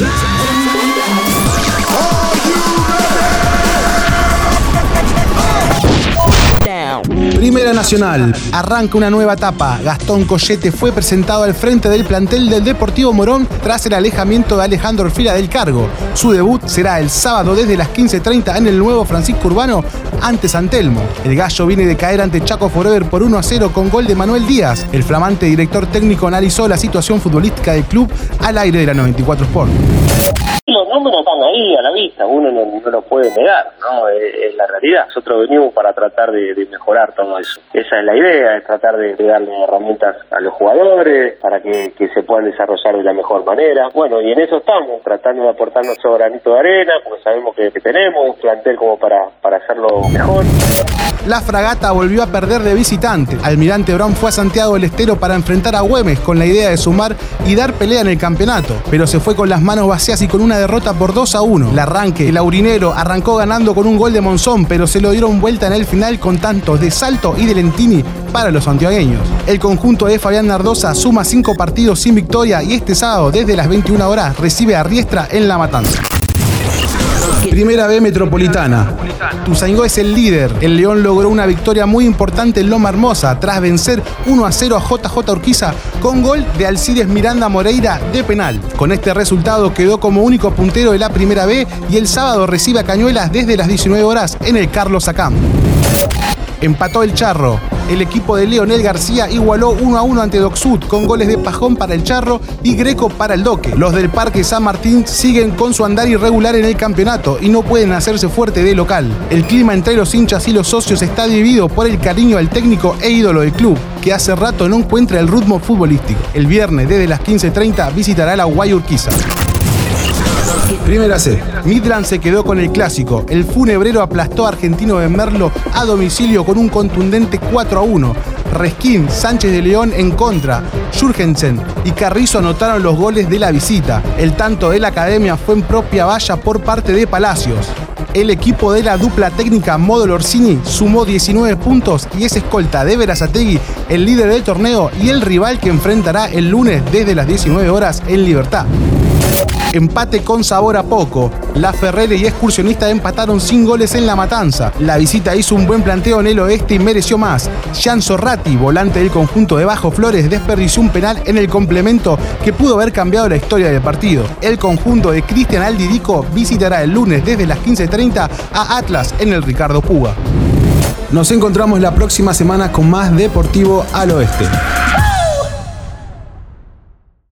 time. Primera Nacional. Arranca una nueva etapa. Gastón Collete fue presentado al frente del plantel del Deportivo Morón tras el alejamiento de Alejandro Orfila del cargo. Su debut será el sábado desde las 15.30 en el nuevo Francisco Urbano ante Santelmo. El gallo viene de caer ante Chaco Forever por 1 a 0 con gol de Manuel Díaz. El flamante director técnico analizó la situación futbolística del club al aire de la 94 Sport los números están ahí a la vista, uno no, no lo puede negar, ¿no? Es, la realidad. Nosotros venimos para tratar de, mejorar todo eso. Esa es la idea, es tratar de, darle herramientas a los jugadores para que, se puedan desarrollar de la mejor manera. Bueno, y en eso estamos, tratando de aportar nuestro granito de arena, porque sabemos que, tenemos un plantel como para, para hacerlo mejor. La fragata volvió a perder de visitante. Almirante Brown fue a Santiago del Estero para enfrentar a Güemes con la idea de sumar y dar pelea en el campeonato, pero se fue con las manos vacías y con una derrota por 2 a 1. El arranque, el aurinero arrancó ganando con un gol de Monzón, pero se lo dieron vuelta en el final con tantos de Salto y de Lentini para los santiagueños. El conjunto de Fabián Nardosa suma 5 partidos sin victoria y este sábado desde las 21 horas recibe a Riestra en La Matanza. Primera B Metropolitana. Tuzaingó es el líder. El León logró una victoria muy importante en Loma Hermosa tras vencer 1 a 0 a JJ Urquiza con gol de Alcides Miranda Moreira de penal. Con este resultado quedó como único puntero de la Primera B y el sábado recibe a Cañuelas desde las 19 horas en el Carlos Acam. Empató el Charro. El equipo de Leonel García igualó 1 a 1 ante Docsud con goles de Pajón para el Charro y Greco para el Doque. Los del Parque San Martín siguen con su andar irregular en el campeonato y no pueden hacerse fuerte de local. El clima entre los hinchas y los socios está dividido por el cariño al técnico e ídolo del club, que hace rato no encuentra el ritmo futbolístico. El viernes desde las 15.30 visitará la Guayurquiza. Primera C. Midland se quedó con el clásico. El funebrero aplastó a Argentino de Merlo a domicilio con un contundente 4 a 1. Resquín, Sánchez de León en contra. Jurgensen y Carrizo anotaron los goles de la visita. El tanto de la academia fue en propia valla por parte de Palacios. El equipo de la dupla técnica Modo Orsini sumó 19 puntos y es escolta de Verazategui, el líder del torneo y el rival que enfrentará el lunes desde las 19 horas en Libertad. Empate con sabor a poco. La Ferrere y Excursionista empataron sin goles en la matanza. La visita hizo un buen planteo en el oeste y mereció más. Jean Zorrati, volante del conjunto de Bajo Flores, desperdició un penal en el complemento que pudo haber cambiado la historia del partido. El conjunto de Cristian Aldidico visitará el lunes desde las 15.30 a Atlas en el Ricardo Puga. Nos encontramos la próxima semana con más Deportivo al Oeste.